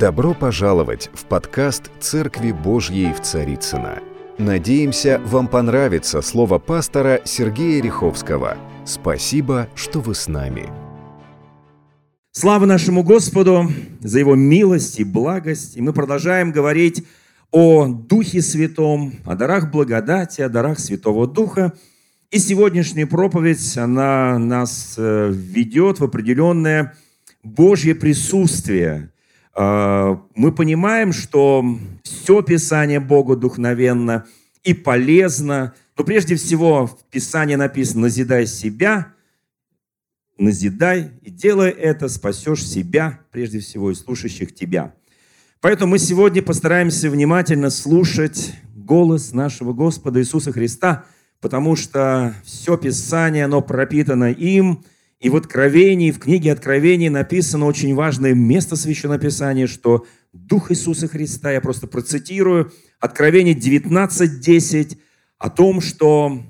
Добро пожаловать в подкаст «Церкви Божьей в Царицына. Надеемся, вам понравится слово пастора Сергея Риховского. Спасибо, что вы с нами. Слава нашему Господу за Его милость и благость. И мы продолжаем говорить о Духе Святом, о дарах благодати, о дарах Святого Духа. И сегодняшняя проповедь, она нас э, ведет в определенное Божье присутствие. А, мы понимаем, что все Писание Богу духновенно и полезно, но прежде всего в Писании написано «назидай себя», назидай, и делая это, спасешь себя, прежде всего, и слушающих тебя. Поэтому мы сегодня постараемся внимательно слушать голос нашего Господа Иисуса Христа, потому что все Писание, оно пропитано им, и в Откровении, в книге Откровений написано очень важное место Священного Писания, что Дух Иисуса Христа, я просто процитирую, Откровение 19.10, о том, что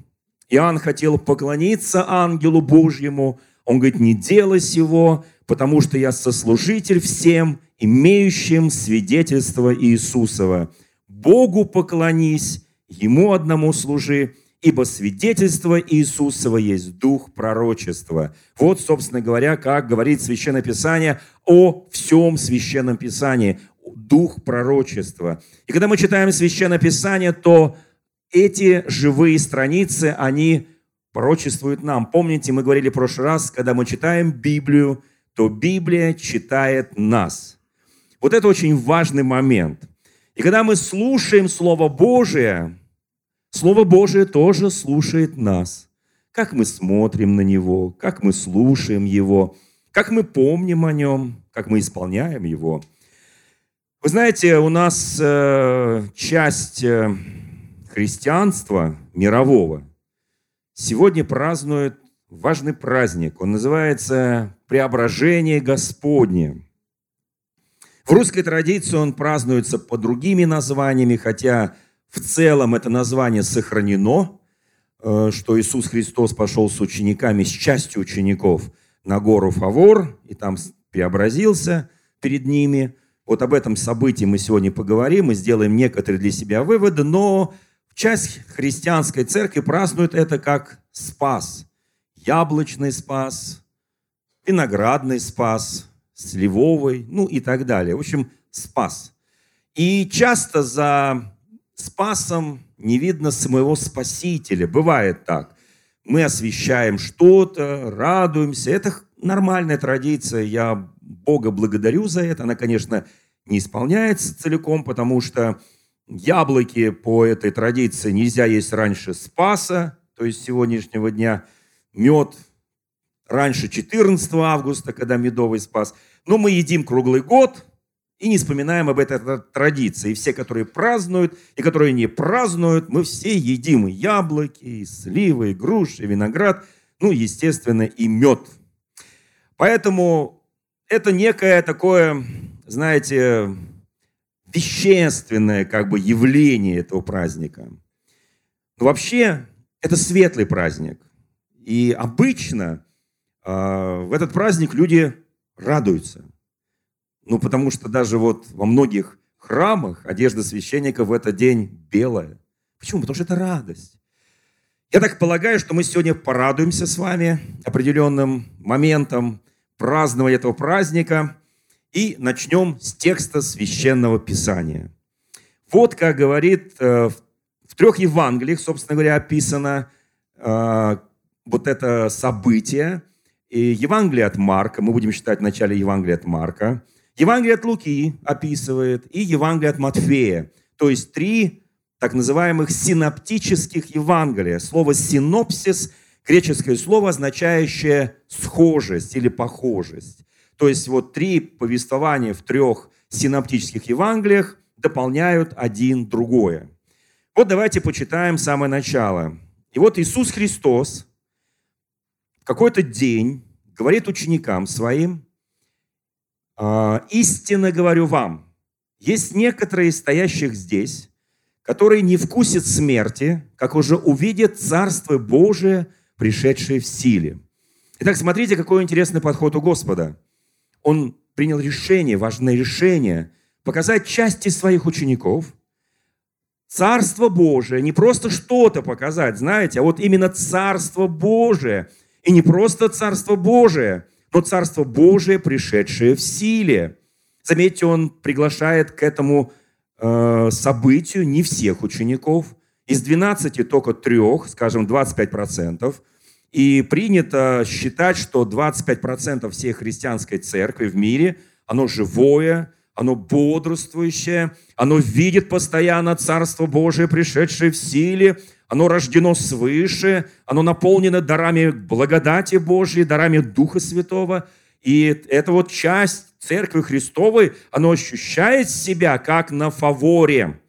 Иоанн хотел поклониться ангелу Божьему, он говорит, не делай сего, потому что я сослужитель всем, имеющим свидетельство Иисусова. Богу поклонись, Ему одному служи, ибо свидетельство Иисусова есть дух пророчества. Вот, собственно говоря, как говорит Священное Писание о всем Священном Писании, дух пророчества. И когда мы читаем Священное Писание, то эти живые страницы, они пророчествуют нам. Помните, мы говорили в прошлый раз, когда мы читаем Библию, то Библия читает нас. Вот это очень важный момент. И когда мы слушаем Слово Божие, Слово Божие тоже слушает нас. Как мы смотрим на Него, как мы слушаем Его, как мы помним о Нем, как мы исполняем Его. Вы знаете, у нас э, часть э, христианства мирового сегодня празднует важный праздник. Он называется «Преображение Господне». В русской традиции он празднуется под другими названиями, хотя в целом это название сохранено, э, что Иисус Христос пошел с учениками, с частью учеников на гору Фавор, и там преобразился перед ними. Вот об этом событии мы сегодня поговорим и сделаем некоторые для себя выводы, но часть христианской церкви празднует это как спас. Яблочный спас, виноградный спас, сливовый, ну и так далее. В общем, спас. И часто за спасом не видно самого Спасителя. Бывает так. Мы освещаем что-то, радуемся. Это нормальная традиция. Я Бога благодарю за это. Она, конечно, не исполняется целиком, потому что яблоки по этой традиции нельзя есть раньше Спаса, то есть сегодняшнего дня. Мед раньше 14 августа, когда медовый Спас. Но мы едим круглый год – и не вспоминаем об этой традиции. Все, которые празднуют, и которые не празднуют, мы все едим яблоки, и сливы, и груши, и виноград, ну, естественно, и мед. Поэтому это некое такое, знаете, вещественное как бы явление этого праздника. Но вообще это светлый праздник. И обычно э, в этот праздник люди радуются – ну, потому что даже вот во многих храмах одежда священника в этот день белая. Почему? Потому что это радость. Я так полагаю, что мы сегодня порадуемся с вами определенным моментом празднования этого праздника и начнем с текста священного писания. Вот как говорит э, в трех Евангелиях, собственно говоря, описано э, вот это событие. И Евангелие от Марка, мы будем читать в начале Евангелия от Марка – Евангелие от Луки описывает и Евангелие от Матфея. То есть три так называемых синоптических Евангелия. Слово «синопсис» – греческое слово, означающее схожесть или похожесть. То есть вот три повествования в трех синоптических Евангелиях дополняют один другое. Вот давайте почитаем самое начало. И вот Иисус Христос в какой-то день говорит ученикам своим – истинно говорю вам, есть некоторые стоящих здесь, которые не вкусят смерти, как уже увидят Царство Божие, пришедшее в силе. Итак, смотрите, какой интересный подход у Господа. Он принял решение, важное решение, показать части своих учеников, Царство Божие, не просто что-то показать, знаете, а вот именно Царство Божие. И не просто Царство Божие, но Царство Божие, пришедшее в силе. Заметьте, он приглашает к этому э, событию не всех учеников. Из 12 только трех, скажем, 25%. И принято считать, что 25% всей христианской церкви в мире, оно живое, оно бодрствующее, оно видит постоянно Царство Божие, пришедшее в силе, оно рождено свыше, оно наполнено дарами благодати Божьей, дарами Духа Святого. И эта вот часть Церкви Христовой, оно ощущает себя как на фаворе.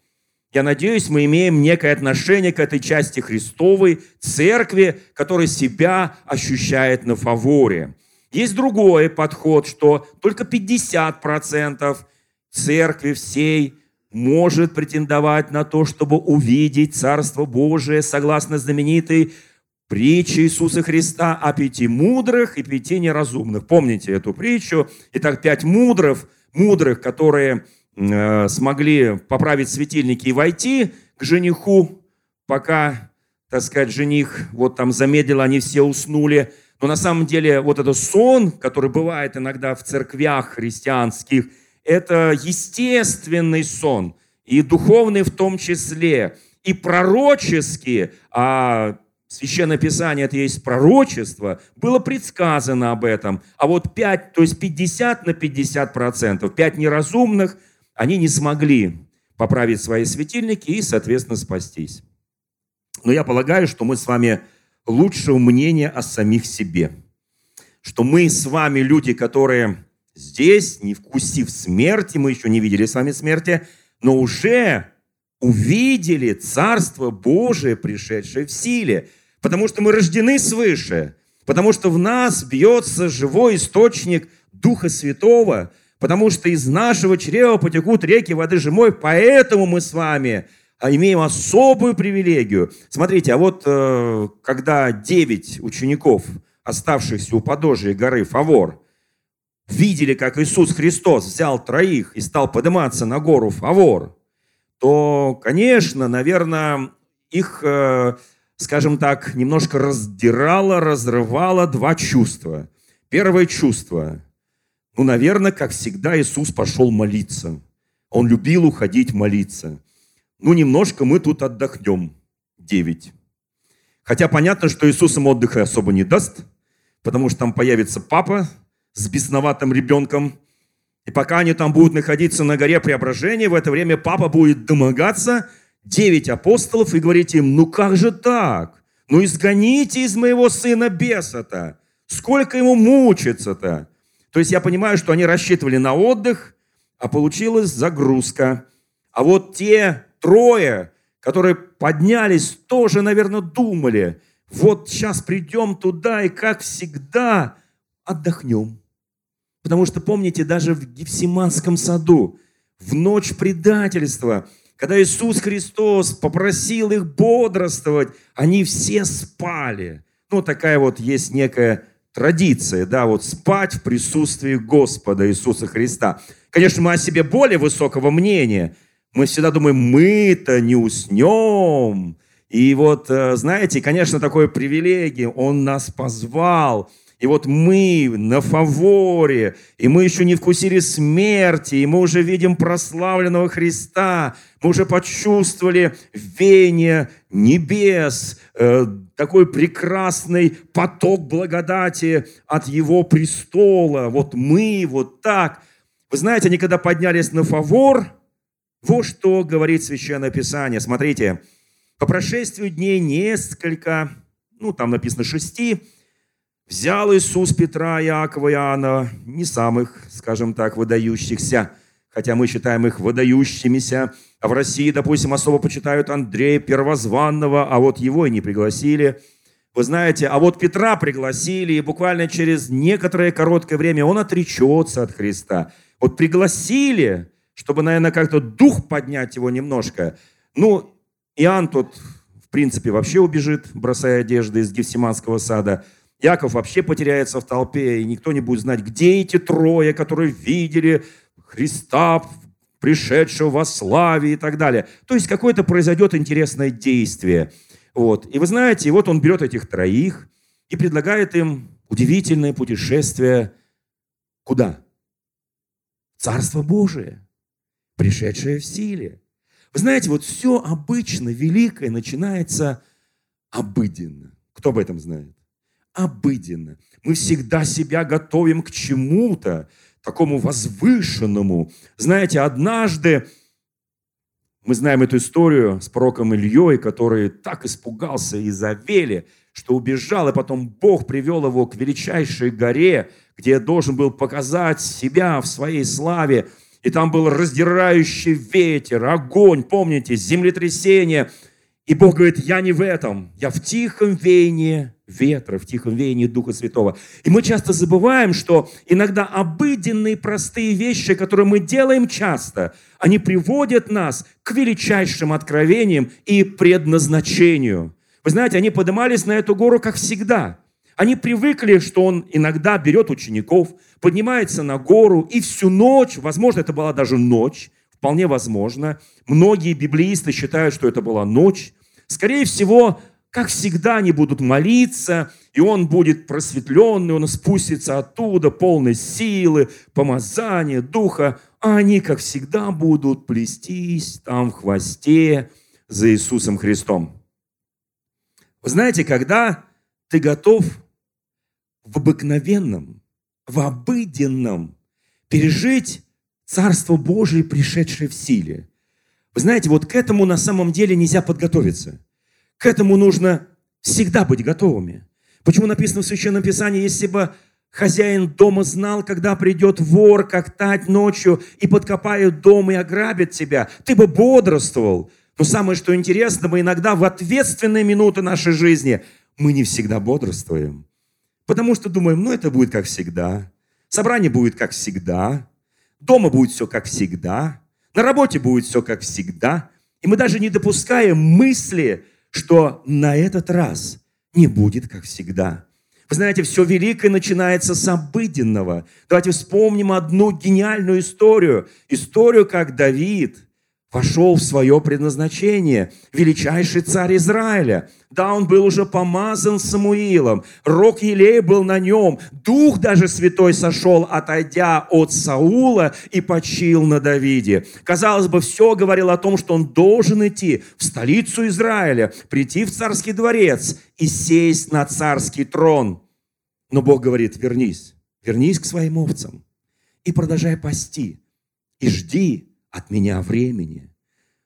Я надеюсь, мы имеем некое отношение к этой части Христовой, Церкви, которая себя ощущает на фаворе. Есть другой подход, что только 50% церкви всей может претендовать на то, чтобы увидеть Царство Божие, согласно знаменитой притче Иисуса Христа о пяти мудрых и пяти неразумных. Помните эту притчу? Итак, пять мудрых, мудрых, которые э, смогли поправить светильники и войти к жениху, пока, так сказать, жених вот там замедлил, они все уснули. Но на самом деле вот этот сон, который бывает иногда в церквях христианских – это естественный сон, и духовный в том числе, и пророческий, а Священное Писание это есть пророчество, было предсказано об этом. А вот 5, то есть 50 на 50 процентов, 5 неразумных, они не смогли поправить свои светильники и, соответственно, спастись. Но я полагаю, что мы с вами лучшего мнения о самих себе. Что мы с вами люди, которые здесь, не вкусив смерти, мы еще не видели с вами смерти, но уже увидели Царство Божие, пришедшее в силе, потому что мы рождены свыше, потому что в нас бьется живой источник Духа Святого, потому что из нашего чрева потекут реки воды живой, поэтому мы с вами а, имеем особую привилегию. Смотрите, а вот э, когда девять учеников, оставшихся у подножия горы Фавор, видели, как Иисус Христос взял троих и стал подниматься на гору Фавор, то, конечно, наверное, их, э, скажем так, немножко раздирало, разрывало два чувства. Первое чувство, ну, наверное, как всегда, Иисус пошел молиться. Он любил уходить молиться. Ну, немножко мы тут отдохнем. Девять. Хотя понятно, что Иисус им отдыха особо не даст, потому что там появится папа, с бесноватым ребенком. И пока они там будут находиться на горе преображения, в это время папа будет домогаться девять апостолов и говорить им, ну как же так? Ну изгоните из моего сына беса-то. Сколько ему мучиться-то? То есть я понимаю, что они рассчитывали на отдых, а получилась загрузка. А вот те трое, которые поднялись, тоже, наверное, думали, вот сейчас придем туда и, как всегда, отдохнем. Потому что, помните, даже в Гефсиманском саду, в ночь предательства, когда Иисус Христос попросил их бодрствовать, они все спали. Ну, такая вот есть некая традиция, да, вот спать в присутствии Господа Иисуса Христа. Конечно, мы о себе более высокого мнения. Мы всегда думаем, мы-то не уснем. И вот, э, знаете, конечно, такое привилегия. Он нас позвал – и вот мы на фаворе, и мы еще не вкусили смерти, и мы уже видим прославленного Христа, мы уже почувствовали веяние небес, э, такой прекрасный поток благодати от Его престола. Вот мы, вот так. Вы знаете, они когда поднялись на фавор, вот что говорит Священное Писание. Смотрите, по прошествию дней несколько, ну там написано шести, Взял Иисус Петра, Иакова и Иоанна, не самых, скажем так, выдающихся, хотя мы считаем их выдающимися, а в России, допустим, особо почитают Андрея Первозванного, а вот его и не пригласили. Вы знаете, а вот Петра пригласили, и буквально через некоторое короткое время он отречется от Христа. Вот пригласили, чтобы, наверное, как-то дух поднять его немножко. Ну, Иоанн тут, в принципе, вообще убежит, бросая одежды из Гефсиманского сада – Яков вообще потеряется в толпе, и никто не будет знать, где эти трое, которые видели Христа пришедшего во славе и так далее. То есть какое-то произойдет интересное действие. Вот. И вы знаете, вот он берет этих троих и предлагает им удивительное путешествие куда? Царство Божие, пришедшее в силе. Вы знаете, вот все обычно великое начинается обыденно. Кто об этом знает? Обыденно. Мы всегда себя готовим к чему-то, такому возвышенному. Знаете, однажды мы знаем эту историю с пророком Ильей, который так испугался Изавели, что убежал, и потом Бог привел его к величайшей горе, где должен был показать себя в своей славе. И там был раздирающий ветер, огонь, помните, землетрясение – и Бог говорит, я не в этом, я в тихом веянии ветра, в тихом веянии Духа Святого. И мы часто забываем, что иногда обыденные простые вещи, которые мы делаем часто, они приводят нас к величайшим откровениям и предназначению. Вы знаете, они поднимались на эту гору, как всегда. Они привыкли, что он иногда берет учеников, поднимается на гору, и всю ночь, возможно, это была даже ночь, Вполне возможно. Многие библеисты считают, что это была ночь. Скорее всего, как всегда, они будут молиться, и он будет просветленный, он спустится оттуда, полной силы, помазания, духа, а они, как всегда, будут плестись там в хвосте за Иисусом Христом. Вы знаете, когда ты готов в обыкновенном, в обыденном пережить Царство Божие, пришедшее в силе. Вы знаете, вот к этому на самом деле нельзя подготовиться. К этому нужно всегда быть готовыми. Почему написано в Священном Писании, если бы хозяин дома знал, когда придет вор, как тать ночью, и подкопает дом и ограбит тебя, ты бы бодрствовал. Но самое, что интересно, мы иногда в ответственные минуты нашей жизни мы не всегда бодрствуем. Потому что думаем, ну это будет как всегда. Собрание будет как всегда. Дома будет все как всегда, на работе будет все как всегда. И мы даже не допускаем мысли, что на этот раз не будет как всегда. Вы знаете, все великое начинается с обыденного. Давайте вспомним одну гениальную историю. Историю, как Давид – вошел в свое предназначение, величайший царь Израиля. Да, он был уже помазан Самуилом, рог Елея был на нем, дух даже святой сошел, отойдя от Саула и почил на Давиде. Казалось бы, все говорило о том, что он должен идти в столицу Израиля, прийти в царский дворец и сесть на царский трон. Но Бог говорит, вернись, вернись к своим овцам и продолжай пасти, и жди, от меня времени.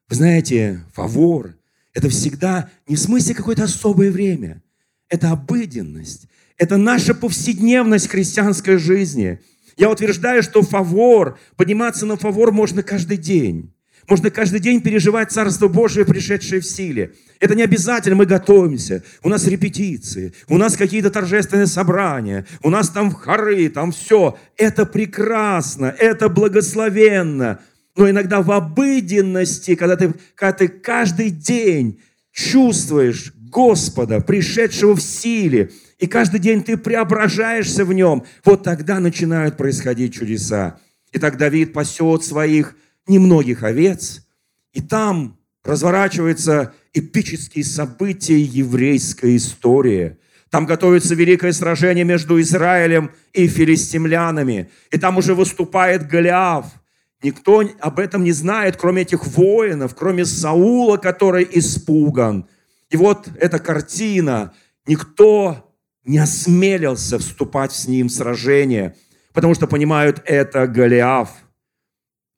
Вы знаете, фавор – это всегда не в смысле какое-то особое время. Это обыденность. Это наша повседневность христианской жизни. Я утверждаю, что фавор, подниматься на фавор можно каждый день. Можно каждый день переживать Царство Божие, пришедшее в силе. Это не обязательно, мы готовимся. У нас репетиции, у нас какие-то торжественные собрания, у нас там хоры, там все. Это прекрасно, это благословенно но иногда в обыденности, когда ты, когда ты каждый день чувствуешь Господа, пришедшего в силе, и каждый день ты преображаешься в нем, вот тогда начинают происходить чудеса. И так Давид пасет своих немногих овец, и там разворачиваются эпические события еврейской истории. Там готовится великое сражение между Израилем и филистимлянами. И там уже выступает Голиаф – Никто об этом не знает, кроме этих воинов, кроме Саула, который испуган. И вот эта картина. Никто не осмелился вступать с ним в сражение, потому что понимают, это Голиаф.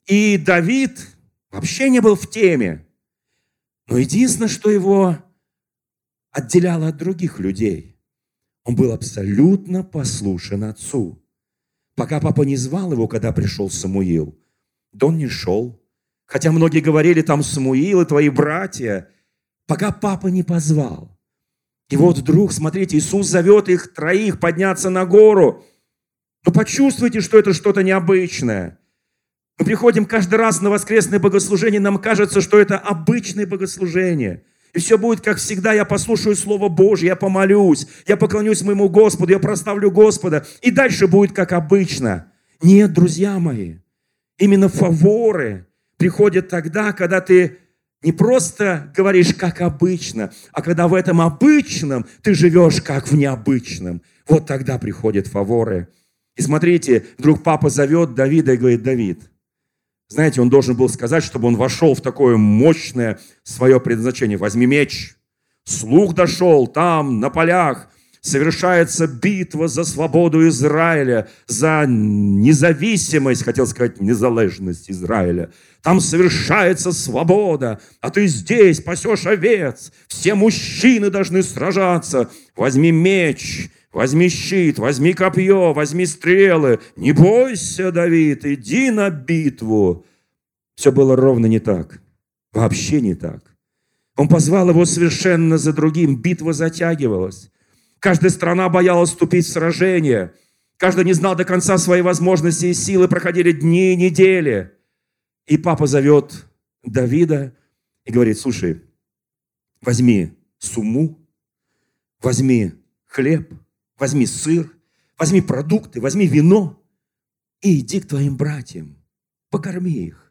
И Давид вообще не был в теме. Но единственное, что его отделяло от других людей, он был абсолютно послушен отцу. Пока папа не звал его, когда пришел Самуил – да он не шел. Хотя многие говорили, там Самуил и твои братья, пока папа не позвал. И вот вдруг, смотрите, Иисус зовет их троих подняться на гору. Но почувствуйте, что это что-то необычное. Мы приходим каждый раз на воскресное богослужение, нам кажется, что это обычное богослужение. И все будет, как всегда, я послушаю Слово Божье, я помолюсь, я поклонюсь моему Господу, я проставлю Господа. И дальше будет, как обычно. Нет, друзья мои, именно фаворы приходит тогда, когда ты не просто говоришь как обычно, а когда в этом обычном ты живешь как в необычном. Вот тогда приходят фаворы. И смотрите, вдруг папа зовет Давида и говорит, Давид, знаете, он должен был сказать, чтобы он вошел в такое мощное свое предназначение. Возьми меч. Слух дошел там, на полях, совершается битва за свободу Израиля, за независимость, хотел сказать, незалежность Израиля. Там совершается свобода, а ты здесь пасешь овец. Все мужчины должны сражаться. Возьми меч, возьми щит, возьми копье, возьми стрелы. Не бойся, Давид, иди на битву. Все было ровно не так. Вообще не так. Он позвал его совершенно за другим. Битва затягивалась. Каждая страна боялась вступить в сражение. Каждый не знал до конца своей возможности и силы. Проходили дни и недели. И папа зовет Давида и говорит, слушай, возьми сумму, возьми хлеб, возьми сыр, возьми продукты, возьми вино и иди к твоим братьям, покорми их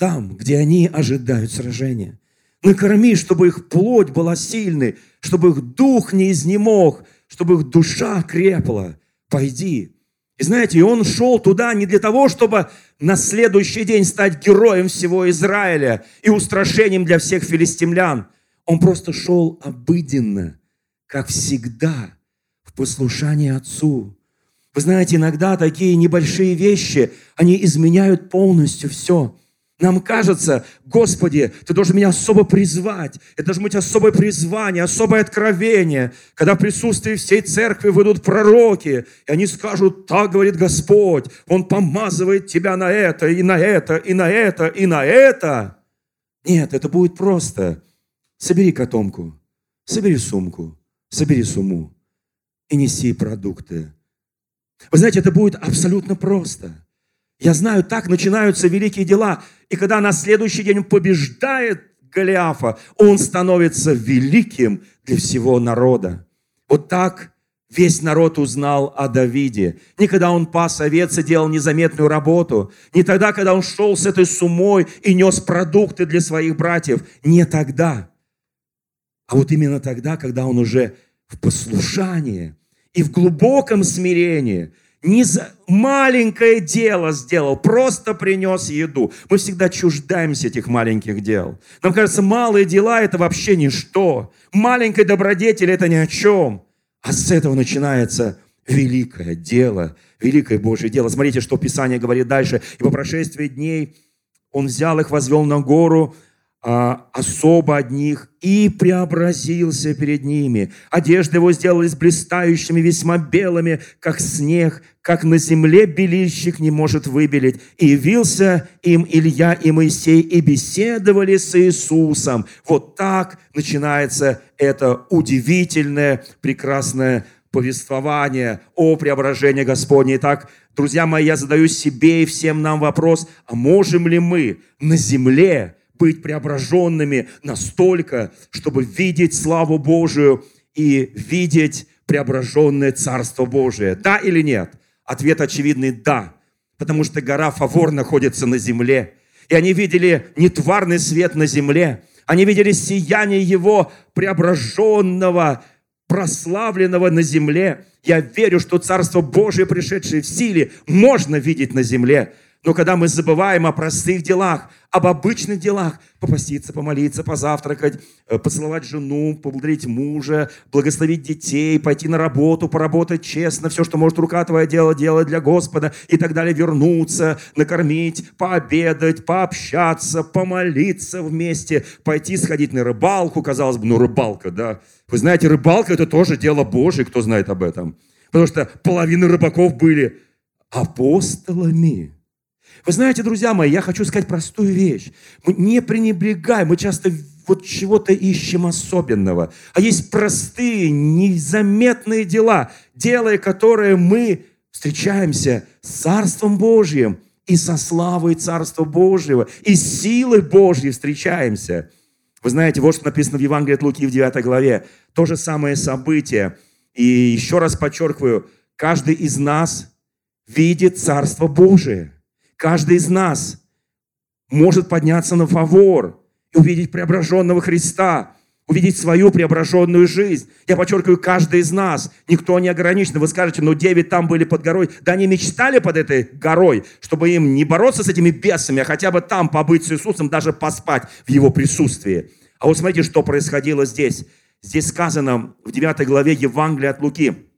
там, где они ожидают сражения. Накорми, чтобы их плоть была сильной, чтобы их дух не изнемог, чтобы их душа крепла. Пойди. И знаете, и он шел туда не для того, чтобы на следующий день стать героем всего Израиля и устрашением для всех филистимлян. Он просто шел обыденно, как всегда, в послушании Отцу. Вы знаете, иногда такие небольшие вещи, они изменяют полностью все. Нам кажется, Господи, Ты должен меня особо призвать. Это должно быть особое призвание, особое откровение. Когда в присутствии всей церкви выйдут пророки, и они скажут, так говорит Господь, Он помазывает тебя на это, и на это, и на это, и на это. Нет, это будет просто. Собери котомку, собери сумку, собери сумму и неси продукты. Вы знаете, это будет абсолютно просто. Я знаю, так начинаются великие дела. И когда на следующий день побеждает Голиафа, он становится великим для всего народа. Вот так весь народ узнал о Давиде. Не когда он пас овец и делал незаметную работу, не тогда, когда он шел с этой сумой и нес продукты для своих братьев, не тогда, а вот именно тогда, когда он уже в послушании и в глубоком смирении – не за маленькое дело сделал, просто принес еду. Мы всегда чуждаемся этих маленьких дел. Нам кажется, малые дела – это вообще ничто. Маленькая добродетель – это ни о чем. А с этого начинается великое дело, великое Божье дело. Смотрите, что Писание говорит дальше. «И по прошествии дней он взял их, возвел на гору, а, особо одних и преобразился перед ними. Одежды его сделались блистающими, весьма белыми, как снег, как на земле белильщик не может выбелить. И явился им Илья и Моисей, и беседовали с Иисусом. Вот так начинается это удивительное, прекрасное повествование о преображении Господне. Итак, друзья мои, я задаю себе и всем нам вопрос, а можем ли мы на земле быть преображенными настолько, чтобы видеть славу Божию и видеть преображенное Царство Божие. Да или нет? Ответ очевидный – да. Потому что гора Фавор находится на земле. И они видели не тварный свет на земле, они видели сияние Его преображенного, прославленного на земле. Я верю, что Царство Божие, пришедшее в силе, можно видеть на земле. Но когда мы забываем о простых делах, об обычных делах, попаститься, помолиться, позавтракать, э, поцеловать жену, поблагодарить мужа, благословить детей, пойти на работу, поработать честно, все, что может рука твоя делать, делать для Господа и так далее, вернуться, накормить, пообедать, пообщаться, помолиться вместе, пойти сходить на рыбалку, казалось бы, ну рыбалка, да. Вы знаете, рыбалка – это тоже дело Божие, кто знает об этом. Потому что половина рыбаков были апостолами. Вы знаете, друзья мои, я хочу сказать простую вещь. Мы не пренебрегаем, мы часто вот чего-то ищем особенного. А есть простые, незаметные дела, делая которые мы встречаемся с Царством Божьим и со славой Царства Божьего, и силой Божьей встречаемся. Вы знаете, вот что написано в Евангелии от Луки в 9 главе. То же самое событие. И еще раз подчеркиваю, каждый из нас видит Царство Божие – Каждый из нас может подняться на фавор и увидеть преображенного Христа, увидеть свою преображенную жизнь. Я подчеркиваю, каждый из нас, никто не ограничен. Вы скажете, но девять там были под горой. Да они мечтали под этой горой, чтобы им не бороться с этими бесами, а хотя бы там побыть с Иисусом, даже поспать в Его присутствии. А вот смотрите, что происходило здесь. Здесь сказано в 9 главе Евангелия от Луки.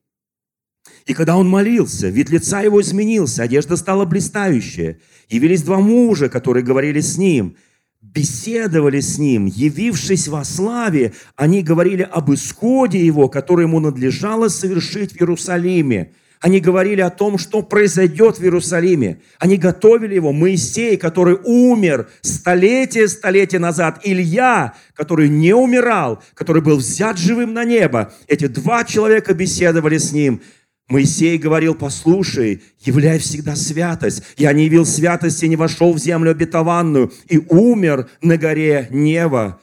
И когда он молился, вид лица его изменился, одежда стала блистающая. Явились два мужа, которые говорили с ним, беседовали с ним, явившись во славе, они говорили об исходе его, который ему надлежало совершить в Иерусалиме. Они говорили о том, что произойдет в Иерусалиме. Они готовили его. Моисей, который умер столетия, столетия назад. Илья, который не умирал, который был взят живым на небо. Эти два человека беседовали с ним. Моисей говорил, послушай, являй всегда святость. Я не явил святости, не вошел в землю обетованную и умер на горе Нева.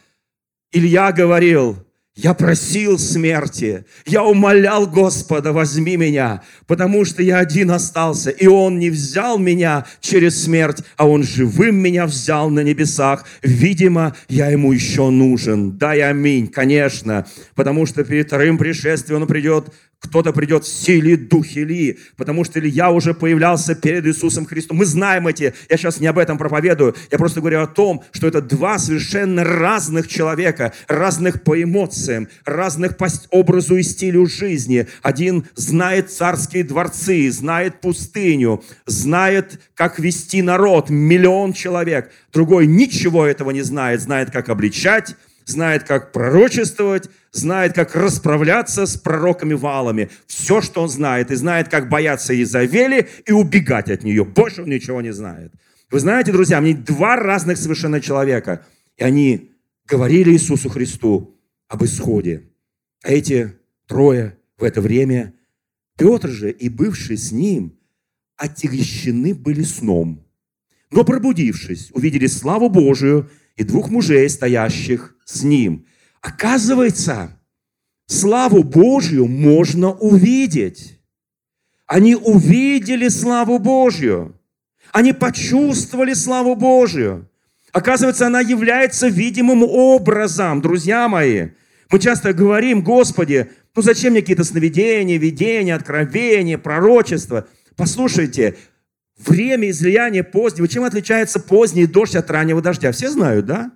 Илья говорил, я просил смерти, я умолял Господа, возьми меня, потому что я один остался, и Он не взял меня через смерть, а Он живым меня взял на небесах. Видимо, я Ему еще нужен. Дай аминь, конечно, потому что перед вторым пришествием Он придет кто-то придет в силе духе Ильи, потому что Илья уже появлялся перед Иисусом Христом. Мы знаем эти, я сейчас не об этом проповедую, я просто говорю о том, что это два совершенно разных человека, разных по эмоциям, разных по образу и стилю жизни. Один знает царские дворцы, знает пустыню, знает, как вести народ, миллион человек. Другой ничего этого не знает, знает, как обличать, знает, как пророчествовать, знает, как расправляться с пророками валами. Все, что он знает. И знает, как бояться Изавели и убегать от нее. Больше он ничего не знает. Вы знаете, друзья, мне два разных совершенно человека. И они говорили Иисусу Христу об исходе. А эти трое в это время, Петр же и бывший с ним, отягощены были сном. Но пробудившись, увидели славу Божию и двух мужей, стоящих с ним. Оказывается, славу Божью можно увидеть. Они увидели славу Божью. Они почувствовали славу Божью. Оказывается, она является видимым образом, друзья мои. Мы часто говорим, Господи, ну зачем мне какие-то сновидения, видения, откровения, пророчества? Послушайте, Время излияния позднего. Чем отличается поздний дождь от раннего дождя? Все знают, да?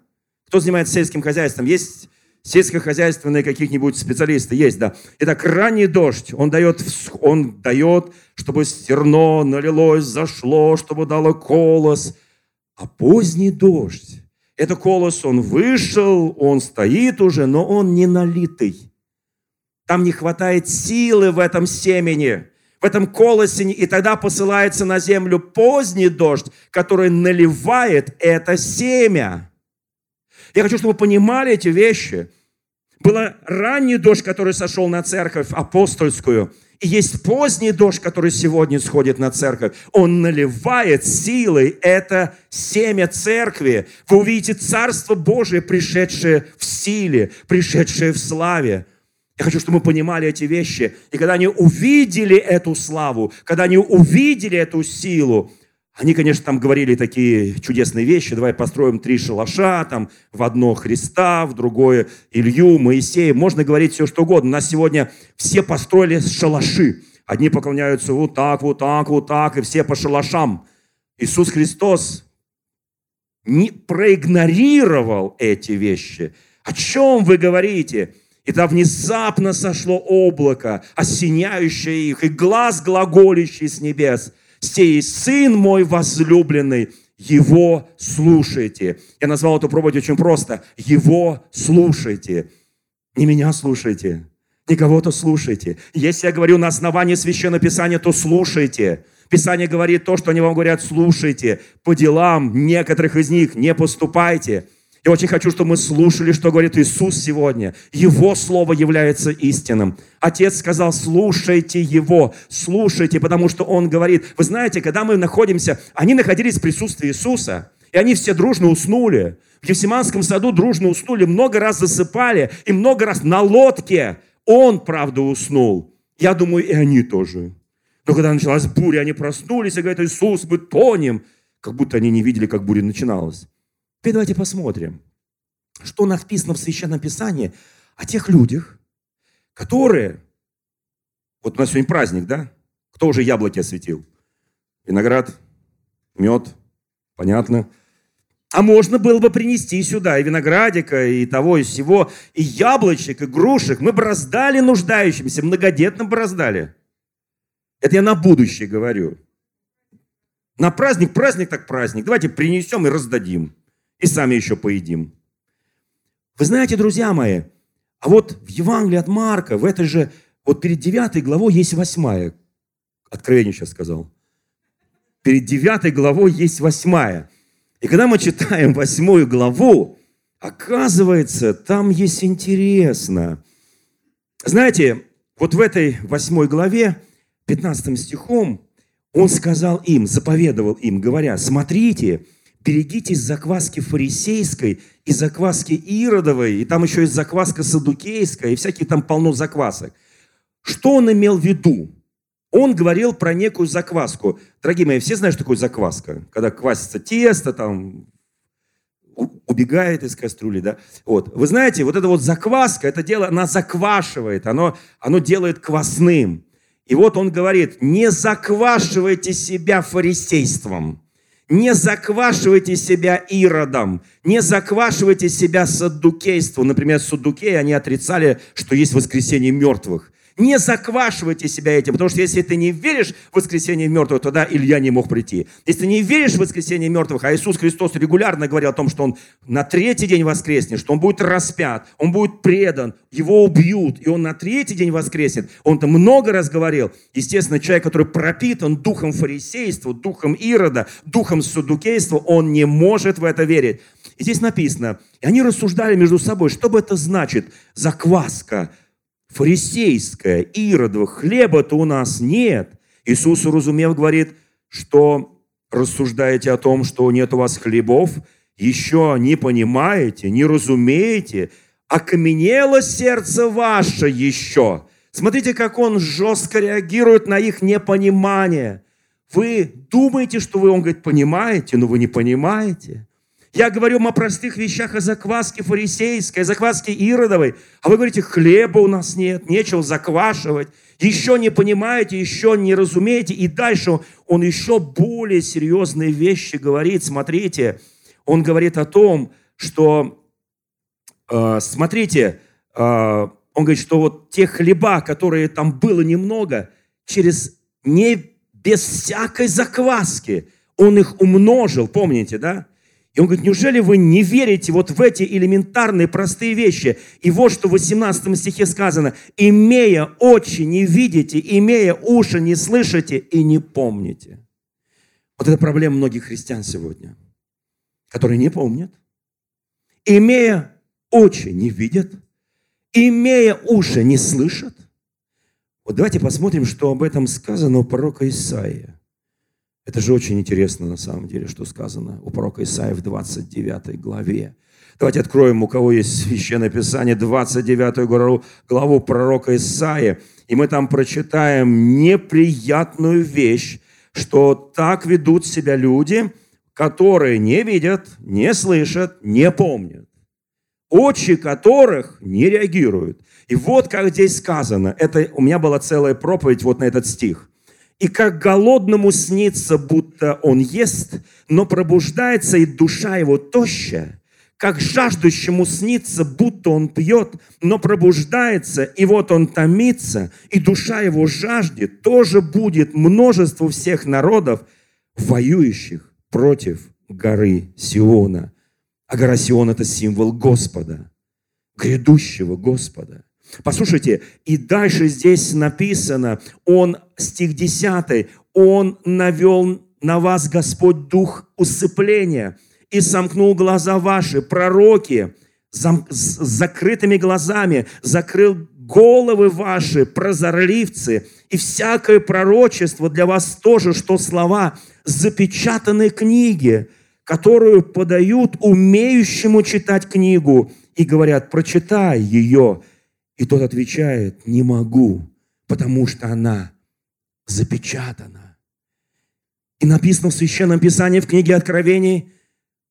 Кто занимается сельским хозяйством? Есть сельскохозяйственные каких-нибудь специалисты? Есть, да. Итак, ранний дождь, он дает, он дает, чтобы зерно налилось, зашло, чтобы дало колос. А поздний дождь, это колос, он вышел, он стоит уже, но он не налитый. Там не хватает силы в этом семени в этом колосе, и тогда посылается на землю поздний дождь, который наливает это семя. Я хочу, чтобы вы понимали эти вещи. Был ранний дождь, который сошел на церковь апостольскую, есть поздний дождь, который сегодня сходит на церковь. Он наливает силой это семя церкви. Вы увидите Царство Божие, пришедшее в силе, пришедшее в славе. Я хочу, чтобы мы понимали эти вещи. И когда они увидели эту славу, когда они увидели эту силу, они, конечно, там говорили такие чудесные вещи. Давай построим три шалаша, там в одно Христа, в другое Илью, Моисея. Можно говорить все, что угодно. У нас сегодня все построили шалаши. Одни поклоняются вот так, вот так, вот так, и все по шалашам. Иисус Христос не проигнорировал эти вещи. О чем вы говорите? И там внезапно сошло облако, осеняющее их, и глаз глаголящий с небес. «Сей Сын мой возлюбленный, Его слушайте». Я назвал эту проповедь очень просто. «Его слушайте». Не меня слушайте, не кого-то слушайте. Если я говорю на основании Священного Писания, то слушайте. Писание говорит то, что они вам говорят, слушайте. По делам некоторых из них не поступайте. Я очень хочу, чтобы мы слушали, что говорит Иисус сегодня. Его Слово является истинным. Отец сказал, слушайте Его, слушайте, потому что Он говорит. Вы знаете, когда мы находимся, они находились в присутствии Иисуса, и они все дружно уснули. В Евсиманском саду дружно уснули, много раз засыпали, и много раз на лодке. Он, правда, уснул. Я думаю, и они тоже. Но когда началась буря, они проснулись и говорят, Иисус, мы тонем. как будто они не видели, как буря начиналась. Теперь давайте посмотрим, что написано в Священном Писании о тех людях, которые... Вот у нас сегодня праздник, да? Кто уже яблоки осветил? Виноград, мед, понятно. А можно было бы принести сюда и виноградика, и того, и всего, и яблочек, и грушек. Мы бы раздали нуждающимся, многодетным бы раздали. Это я на будущее говорю. На праздник, праздник так праздник. Давайте принесем и раздадим. И сами еще поедим. Вы знаете, друзья мои, а вот в Евангелии от Марка, в этой же, вот перед девятой главой есть восьмая. Откровение сейчас сказал. Перед девятой главой есть восьмая. И когда мы читаем восьмую главу, оказывается, там есть интересно. Знаете, вот в этой восьмой главе, 15 стихом, он сказал им, заповедовал им, говоря, смотрите, берегитесь закваски фарисейской и закваски иродовой, и там еще есть закваска садукейская, и всякие там полно заквасок. Что он имел в виду? Он говорил про некую закваску. Дорогие мои, все знают, что такое закваска? Когда квасится тесто, там убегает из кастрюли, да? Вот. Вы знаете, вот эта вот закваска, это дело, она заквашивает, оно, оно делает квасным. И вот он говорит, не заквашивайте себя фарисейством, не заквашивайте себя иродом, не заквашивайте себя саддукейством. Например, саддукеи, они отрицали, что есть воскресение мертвых. Не заквашивайте себя этим, потому что если ты не веришь в воскресение мертвых, тогда Илья не мог прийти. Если ты не веришь в воскресение мертвых, а Иисус Христос регулярно говорил о том, что Он на третий день воскреснет, что Он будет распят, Он будет предан, Его убьют, и Он на третий день воскреснет. Он там много раз говорил. Естественно, человек, который пропитан духом фарисейства, духом Ирода, духом судукейства, он не может в это верить. И здесь написано, и они рассуждали между собой, что бы это значит, закваска, фарисейское, иродово, хлеба-то у нас нет. Иисус, уразумев, говорит, что рассуждаете о том, что нет у вас хлебов, еще не понимаете, не разумеете, окаменело сердце ваше еще. Смотрите, как он жестко реагирует на их непонимание. Вы думаете, что вы, он говорит, понимаете, но вы не понимаете. Я говорю о простых вещах, о закваске фарисейской, о закваске иродовой. А вы говорите, хлеба у нас нет, нечего заквашивать. Еще не понимаете, еще не разумеете. И дальше он еще более серьезные вещи говорит. Смотрите, он говорит о том, что, э, смотрите, э, он говорит, что вот те хлеба, которые там было немного, через не без всякой закваски, он их умножил, помните, да? И он говорит, неужели вы не верите вот в эти элементарные простые вещи? И вот что в 18 стихе сказано, имея очи не видите, имея уши не слышите и не помните. Вот это проблема многих христиан сегодня, которые не помнят. Имея очи не видят, имея уши не слышат. Вот давайте посмотрим, что об этом сказано у пророка Исаия. Это же очень интересно на самом деле, что сказано у пророка Исаия в 29 главе. Давайте откроем, у кого есть Священное Писание, 29 главу, главу пророка Исаия, и мы там прочитаем неприятную вещь, что так ведут себя люди, которые не видят, не слышат, не помнят, очи которых не реагируют. И вот как здесь сказано, это у меня была целая проповедь вот на этот стих. И как голодному снится, будто он ест, но пробуждается и душа его тощая, как жаждущему снится, будто он пьет, но пробуждается, и вот он томится, и душа его жаждет, тоже будет множество всех народов, воюющих против горы Сиона. А гора Сион – это символ Господа, грядущего Господа. Послушайте, и дальше здесь написано, он, стих 10, он навел на вас Господь дух усыпления и сомкнул глаза ваши, пророки, зам, с закрытыми глазами, закрыл головы ваши, прозорливцы, и всякое пророчество для вас тоже, что слова запечатанной книги, которую подают умеющему читать книгу, и говорят, прочитай ее, и тот отвечает, не могу, потому что она запечатана. И написано в Священном Писании, в книге Откровений,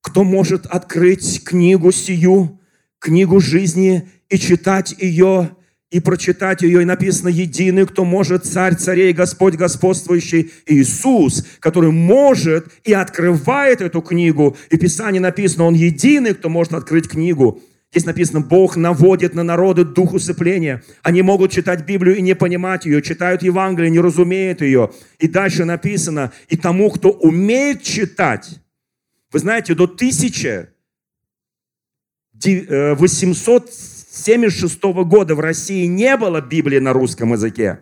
кто может открыть книгу сию, книгу жизни и читать ее, и прочитать ее, и написано, единый, кто может, царь царей, Господь господствующий, Иисус, который может и открывает эту книгу. И в Писании написано, Он единый, кто может открыть книгу. Здесь написано, Бог наводит на народы дух усыпления. Они могут читать Библию и не понимать ее, читают Евангелие, не разумеют ее. И дальше написано, и тому, кто умеет читать, вы знаете, до 1876 э, года в России не было Библии на русском языке.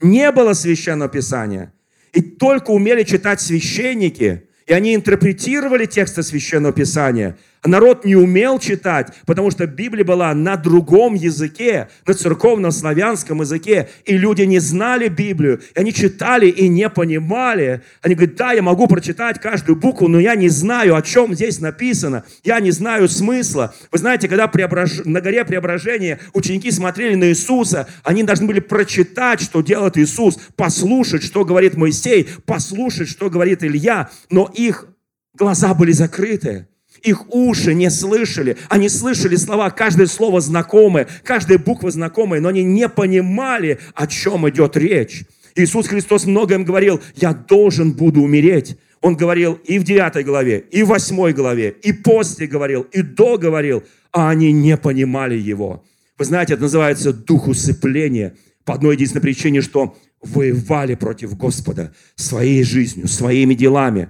Не было священного писания. И только умели читать священники, и они интерпретировали тексты священного писания – Народ не умел читать, потому что Библия была на другом языке, на церковном славянском языке, и люди не знали Библию, и они читали и не понимали. Они говорят, да, я могу прочитать каждую букву, но я не знаю, о чем здесь написано, я не знаю смысла. Вы знаете, когда преображ... на горе преображения ученики смотрели на Иисуса, они должны были прочитать, что делает Иисус, послушать, что говорит Моисей, послушать, что говорит Илья, но их глаза были закрыты. Их уши не слышали. Они слышали слова, каждое слово знакомое, каждая буква знакомая, но они не понимали, о чем идет речь. Иисус Христос много им говорил, я должен буду умереть. Он говорил и в 9 главе, и в 8 главе, и после говорил, и до говорил, а они не понимали его. Вы знаете, это называется дух усыпления по одной единственной причине, что воевали против Господа своей жизнью, своими делами.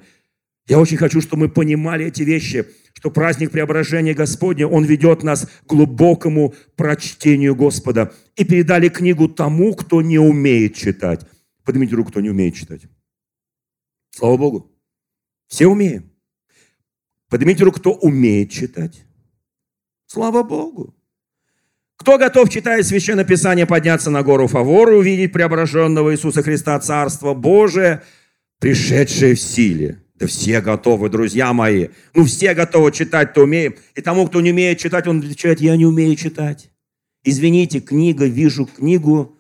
Я очень хочу, чтобы мы понимали эти вещи – что праздник преображения Господня, он ведет нас к глубокому прочтению Господа. И передали книгу тому, кто не умеет читать. Поднимите руку, кто не умеет читать. Слава Богу. Все умеем. Поднимите руку, кто умеет читать. Слава Богу. Кто готов, читая Священное Писание, подняться на гору Фавор и увидеть преображенного Иисуса Христа, Царство Божие, пришедшее в силе? Да все готовы, друзья мои. Ну, все готовы читать-то умеем. И тому, кто не умеет читать, он отвечает, я не умею читать. Извините, книга, вижу книгу,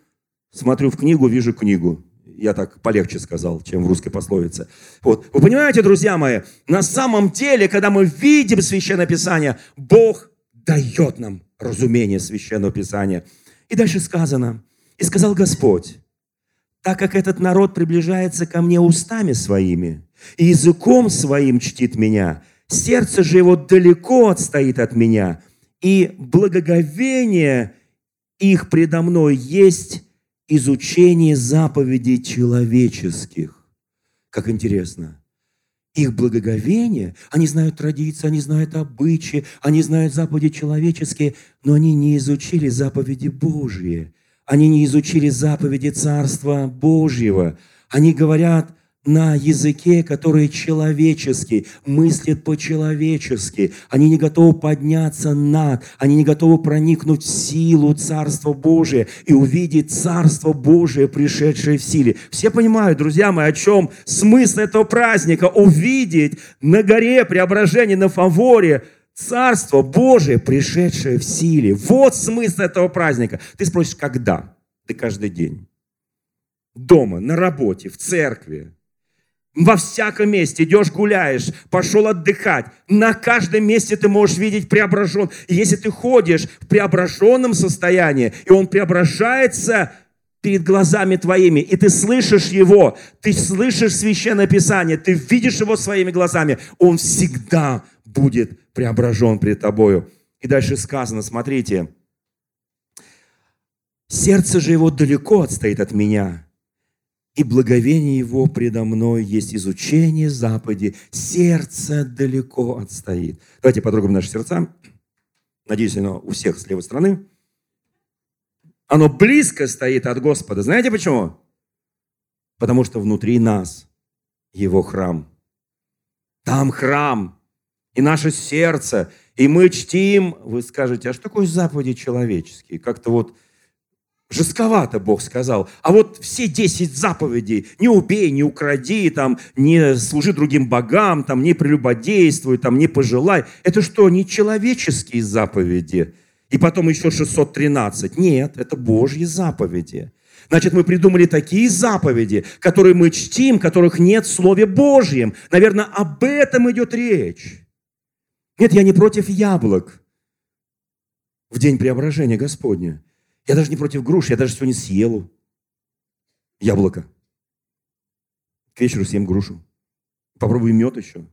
смотрю в книгу, вижу книгу. Я так полегче сказал, чем в русской пословице. Вот. Вы понимаете, друзья мои, на самом деле, когда мы видим Священное Писание, Бог дает нам разумение Священного Писания. И дальше сказано, и сказал Господь, так как этот народ приближается ко мне устами своими, и языком своим чтит меня, сердце же его далеко отстоит от меня, и благоговение их предо мной есть изучение заповедей человеческих. Как интересно. Их благоговение, они знают традиции, они знают обычаи, они знают заповеди человеческие, но они не изучили заповеди Божьи. Они не изучили заповеди Царства Божьего. Они говорят – на языке, который человеческий, мыслит по-человечески. Они не готовы подняться над, они не готовы проникнуть в силу Царства Божия и увидеть Царство Божие, пришедшее в силе. Все понимают, друзья мои, о чем смысл этого праздника? Увидеть на горе преображения, на фаворе Царство Божие, пришедшее в силе. Вот смысл этого праздника. Ты спросишь, когда? Ты каждый день. Дома, на работе, в церкви, во всяком месте идешь, гуляешь, пошел отдыхать. На каждом месте ты можешь видеть преображен. И если ты ходишь в преображенном состоянии, и он преображается перед глазами твоими, и ты слышишь его, ты слышишь Священное Писание, ты видишь его своими глазами, он всегда будет преображен перед тобою. И дальше сказано, смотрите, сердце же его далеко отстоит от меня, и благовение Его предо мной есть изучение заповеди. Сердце далеко отстоит. Давайте подругаем наши сердца. Надеюсь, оно у всех с левой стороны. Оно близко стоит от Господа. Знаете почему? Потому что внутри нас Его храм. Там храм. И наше сердце. И мы чтим. Вы скажете, а что такое заповеди человеческие? Как-то вот Жестковато Бог сказал. А вот все 10 заповедей, не убей, не укради, там, не служи другим богам, там, не прелюбодействуй, там, не пожелай. Это что, не человеческие заповеди? И потом еще 613. Нет, это Божьи заповеди. Значит, мы придумали такие заповеди, которые мы чтим, которых нет в Слове Божьем. Наверное, об этом идет речь. Нет, я не против яблок в день преображения Господня. Я даже не против груш, я даже сегодня съел яблоко. К вечеру съем грушу. Попробую мед еще.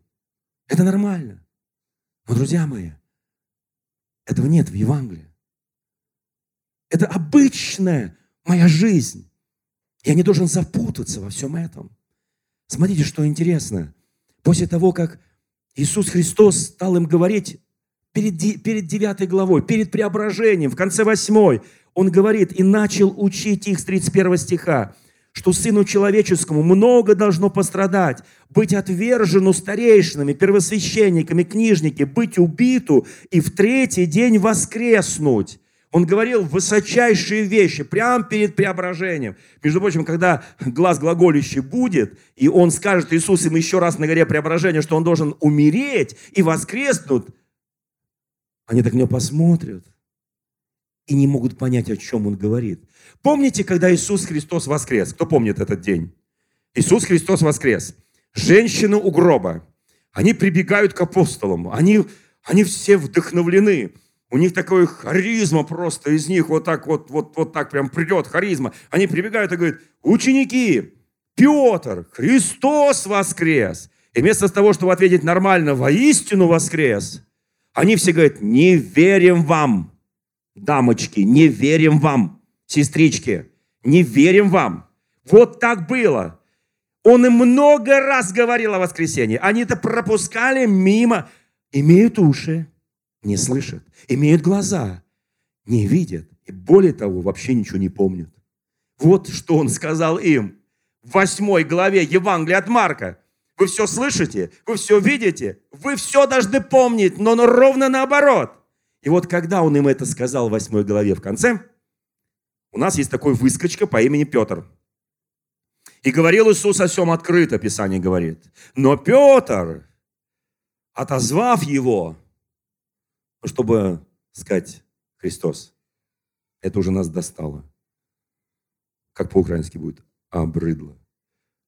Это нормально. Но, друзья мои, этого нет в Евангелии. Это обычная моя жизнь. Я не должен запутаться во всем этом. Смотрите, что интересно. После того, как Иисус Христос стал им говорить перед, перед 9 главой, перед преображением, в конце 8, Он говорит и начал учить их с 31 стиха что Сыну Человеческому много должно пострадать, быть отвержену старейшинами, первосвященниками, книжники, быть убиту и в третий день воскреснуть. Он говорил высочайшие вещи прямо перед преображением. Между прочим, когда глаз глаголющий будет, и он скажет Иисус им еще раз на горе преображения, что он должен умереть и воскреснуть, они так на него посмотрят и не могут понять, о чем он говорит. Помните, когда Иисус Христос воскрес? Кто помнит этот день? Иисус Христос воскрес. Женщины у гроба. Они прибегают к апостолам. Они, они все вдохновлены. У них такое харизма просто из них вот так вот, вот, вот так прям придет харизма. Они прибегают и говорят, ученики, Петр, Христос воскрес. И вместо того, чтобы ответить нормально, воистину воскрес, они все говорят, не верим вам, дамочки, не верим вам сестрички, не верим вам. Вот так было. Он им много раз говорил о воскресенье. Они это пропускали мимо. Имеют уши, не слышат. Имеют глаза, не видят. И более того, вообще ничего не помнят. Вот что он сказал им в восьмой главе Евангелия от Марка. Вы все слышите, вы все видите, вы все должны помнить, но ровно наоборот. И вот когда он им это сказал в восьмой главе в конце, у нас есть такой выскочка по имени Петр. И говорил Иисус о всем открыто, Писание говорит. Но Петр, отозвав его, ну, чтобы сказать Христос, это уже нас достало. Как по-украински будет? Обрыдло.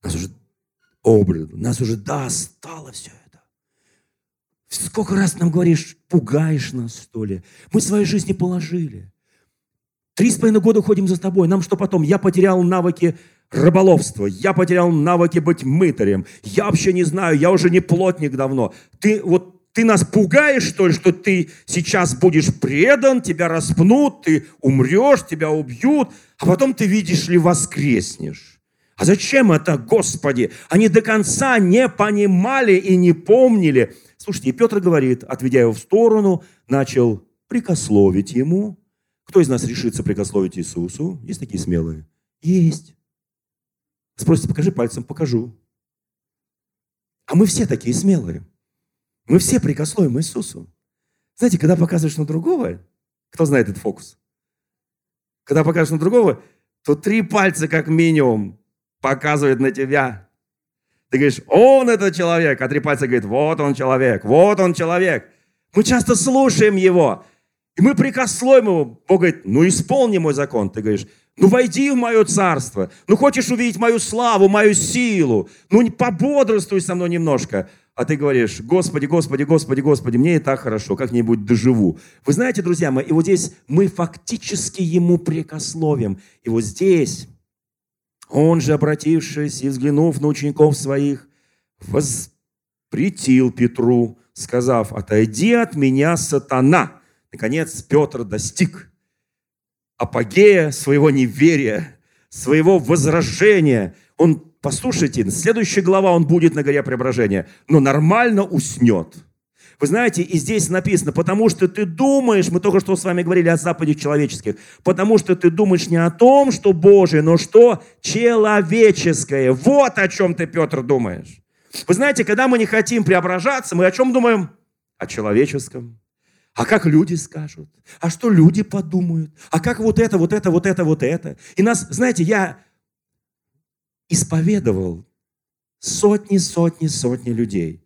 Нас уже обрыдло. Нас уже достало все. Сколько раз нам говоришь, пугаешь нас, что ли? Мы своей жизни положили. Три с половиной года ходим за тобой. Нам что потом? Я потерял навыки рыболовства. Я потерял навыки быть мытарем. Я вообще не знаю, я уже не плотник давно. Ты вот ты нас пугаешь, что ли, что ты сейчас будешь предан, тебя распнут, ты умрешь, тебя убьют, а потом ты, видишь ли, воскреснешь. А зачем это, Господи? Они до конца не понимали и не помнили. Слушайте, и Петр говорит, отведя его в сторону, начал прикословить ему, кто из нас решится прикословить Иисусу? Есть такие смелые? Есть. Спросите, покажи пальцем, покажу. А мы все такие смелые. Мы все прикословим Иисусу. Знаете, когда показываешь на другого, кто знает этот фокус? Когда показываешь на другого, то три пальца как минимум показывают на тебя. Ты говоришь, он это человек, а три пальца говорит, вот он человек, вот он человек. Мы часто слушаем его, и мы прикословим его. Бог говорит, ну исполни мой закон. Ты говоришь, ну войди в мое царство. Ну хочешь увидеть мою славу, мою силу. Ну пободрствуй со мной немножко. А ты говоришь, Господи, Господи, Господи, Господи, мне и так хорошо, как-нибудь доживу. Вы знаете, друзья мои, и вот здесь мы фактически ему прикословим. И вот здесь он же, обратившись и взглянув на учеников своих, воспретил Петру, сказав, отойди от меня, сатана, Наконец Петр достиг апогея своего неверия, своего возражения. Он, послушайте, следующая глава, он будет на горе преображения, но нормально уснет. Вы знаете, и здесь написано, потому что ты думаешь, мы только что с вами говорили о заповедях человеческих, потому что ты думаешь не о том, что Божие, но что человеческое. Вот о чем ты, Петр, думаешь. Вы знаете, когда мы не хотим преображаться, мы о чем думаем? О человеческом. А как люди скажут? А что люди подумают? А как вот это, вот это, вот это, вот это? И нас, знаете, я исповедовал сотни, сотни, сотни людей.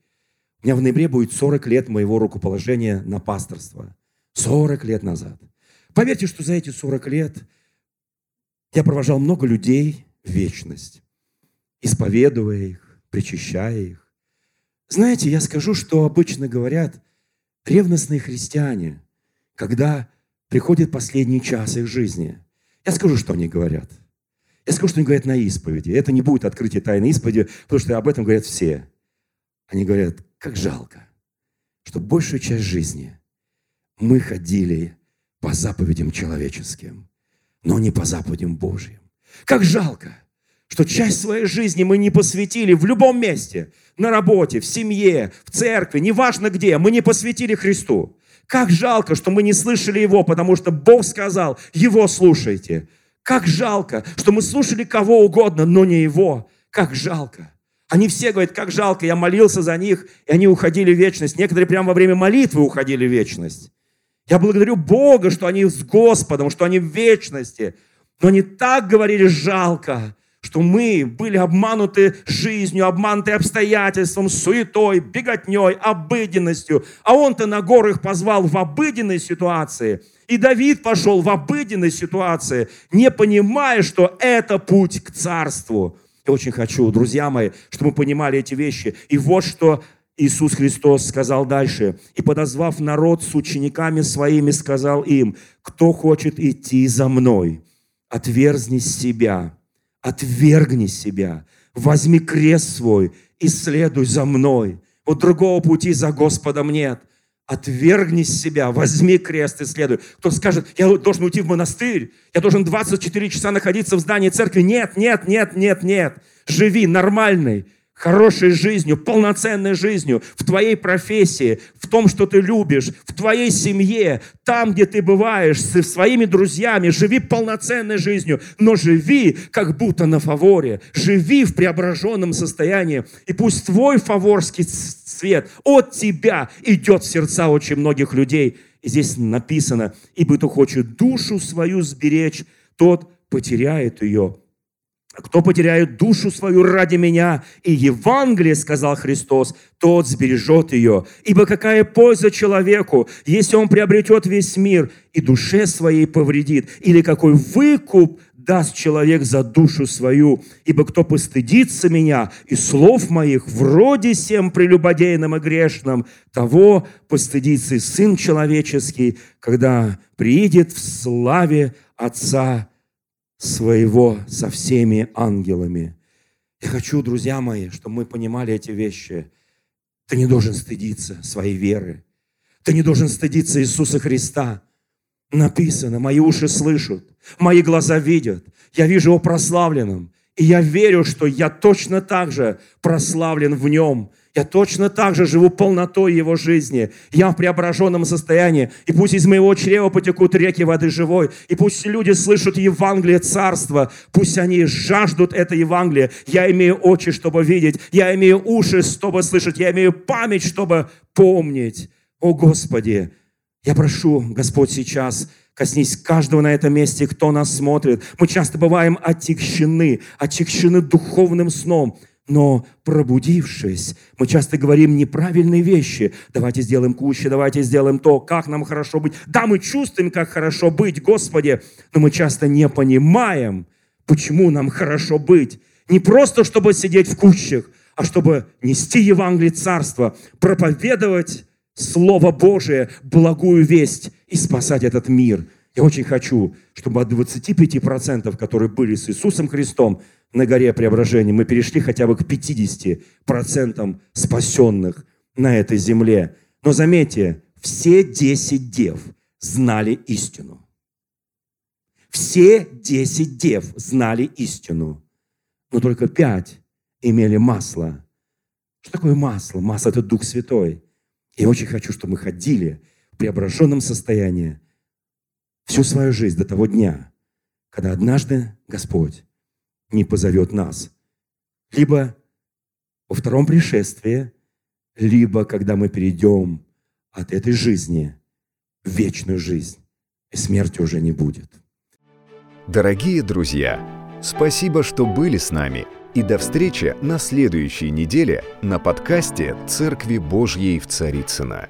У меня в ноябре будет 40 лет моего рукоположения на пасторство. 40 лет назад. Поверьте, что за эти 40 лет Я провожал много людей в вечность, исповедуя их, причащая их. Знаете, я скажу, что обычно говорят ревностные христиане, когда приходит последний час их жизни. Я скажу, что они говорят. Я скажу, что они говорят на исповеди. Это не будет открытие тайной исповеди, потому что об этом говорят все. Они говорят, как жалко, что большую часть жизни мы ходили по заповедям человеческим, но не по заповедям Божьим. Как жалко, что часть своей жизни мы не посвятили в любом месте, на работе, в семье, в церкви, неважно где, мы не посвятили Христу. Как жалко, что мы не слышали Его, потому что Бог сказал, Его слушайте. Как жалко, что мы слушали кого угодно, но не Его. Как жалко. Они все говорят, как жалко, я молился за них, и они уходили в вечность. Некоторые прямо во время молитвы уходили в вечность. Я благодарю Бога, что они с Господом, что они в вечности. Но они так говорили, жалко, что мы были обмануты жизнью, обмануты обстоятельством, суетой, беготней, обыденностью. А он-то на горы их позвал в обыденной ситуации. И Давид пошел в обыденной ситуации, не понимая, что это путь к царству. Я очень хочу, друзья мои, чтобы мы понимали эти вещи. И вот что Иисус Христос сказал дальше. «И подозвав народ с учениками своими, сказал им, кто хочет идти за мной, отверзни себя, отвергни себя, возьми крест свой и следуй за мной. Вот другого пути за Господом нет. Отвергни себя, возьми крест и следуй. Кто скажет, я должен уйти в монастырь, я должен 24 часа находиться в здании церкви. Нет, нет, нет, нет, нет. Живи нормальной, хорошей жизнью, полноценной жизнью, в твоей профессии, в том, что ты любишь, в твоей семье, там, где ты бываешь, со своими друзьями. Живи полноценной жизнью, но живи как будто на фаворе. Живи в преображенном состоянии. И пусть твой фаворский свет от тебя идет в сердца очень многих людей. И здесь написано, ибо кто хочет душу свою сберечь, тот потеряет ее. Кто потеряет душу свою ради меня и Евангелие, сказал Христос, тот сбережет ее. Ибо какая польза человеку, если он приобретет весь мир и душе своей повредит? Или какой выкуп даст человек за душу свою? Ибо кто постыдится меня и слов моих вроде всем прелюбодейным и грешным, того постыдится и Сын Человеческий, когда приидет в славе Отца своего со всеми ангелами. Я хочу, друзья мои, чтобы мы понимали эти вещи. Ты не должен стыдиться своей веры. Ты не должен стыдиться Иисуса Христа. Написано, мои уши слышат, мои глаза видят. Я вижу его прославленным. И я верю, что я точно так же прославлен в нем. Я точно так же живу полнотой Его жизни. Я в преображенном состоянии. И пусть из моего чрева потекут реки воды живой. И пусть люди слышат Евангелие Царства. Пусть они жаждут это Евангелие. Я имею очи, чтобы видеть. Я имею уши, чтобы слышать. Я имею память, чтобы помнить. О Господи, я прошу, Господь, сейчас коснись каждого на этом месте, кто нас смотрит. Мы часто бываем отягчены, отягчены духовным сном. Но пробудившись, мы часто говорим неправильные вещи. Давайте сделаем кучу, давайте сделаем то, как нам хорошо быть. Да, мы чувствуем, как хорошо быть, Господи, но мы часто не понимаем, почему нам хорошо быть. Не просто, чтобы сидеть в кущах, а чтобы нести Евангелие Царства, проповедовать Слово Божие, благую весть и спасать этот мир. Я очень хочу, чтобы от 25%, которые были с Иисусом Христом, на горе преображения, мы перешли хотя бы к 50% спасенных на этой земле. Но заметьте, все 10 дев знали истину. Все 10 дев знали истину, но только 5 имели масло. Что такое масло? Масло – это Дух Святой. Я очень хочу, чтобы мы ходили в преображенном состоянии всю свою жизнь до того дня, когда однажды Господь не позовет нас. Либо во втором пришествии, либо когда мы перейдем от этой жизни в вечную жизнь, и смерти уже не будет. Дорогие друзья, спасибо, что были с нами, и до встречи на следующей неделе на подкасте «Церкви Божьей в Царицына.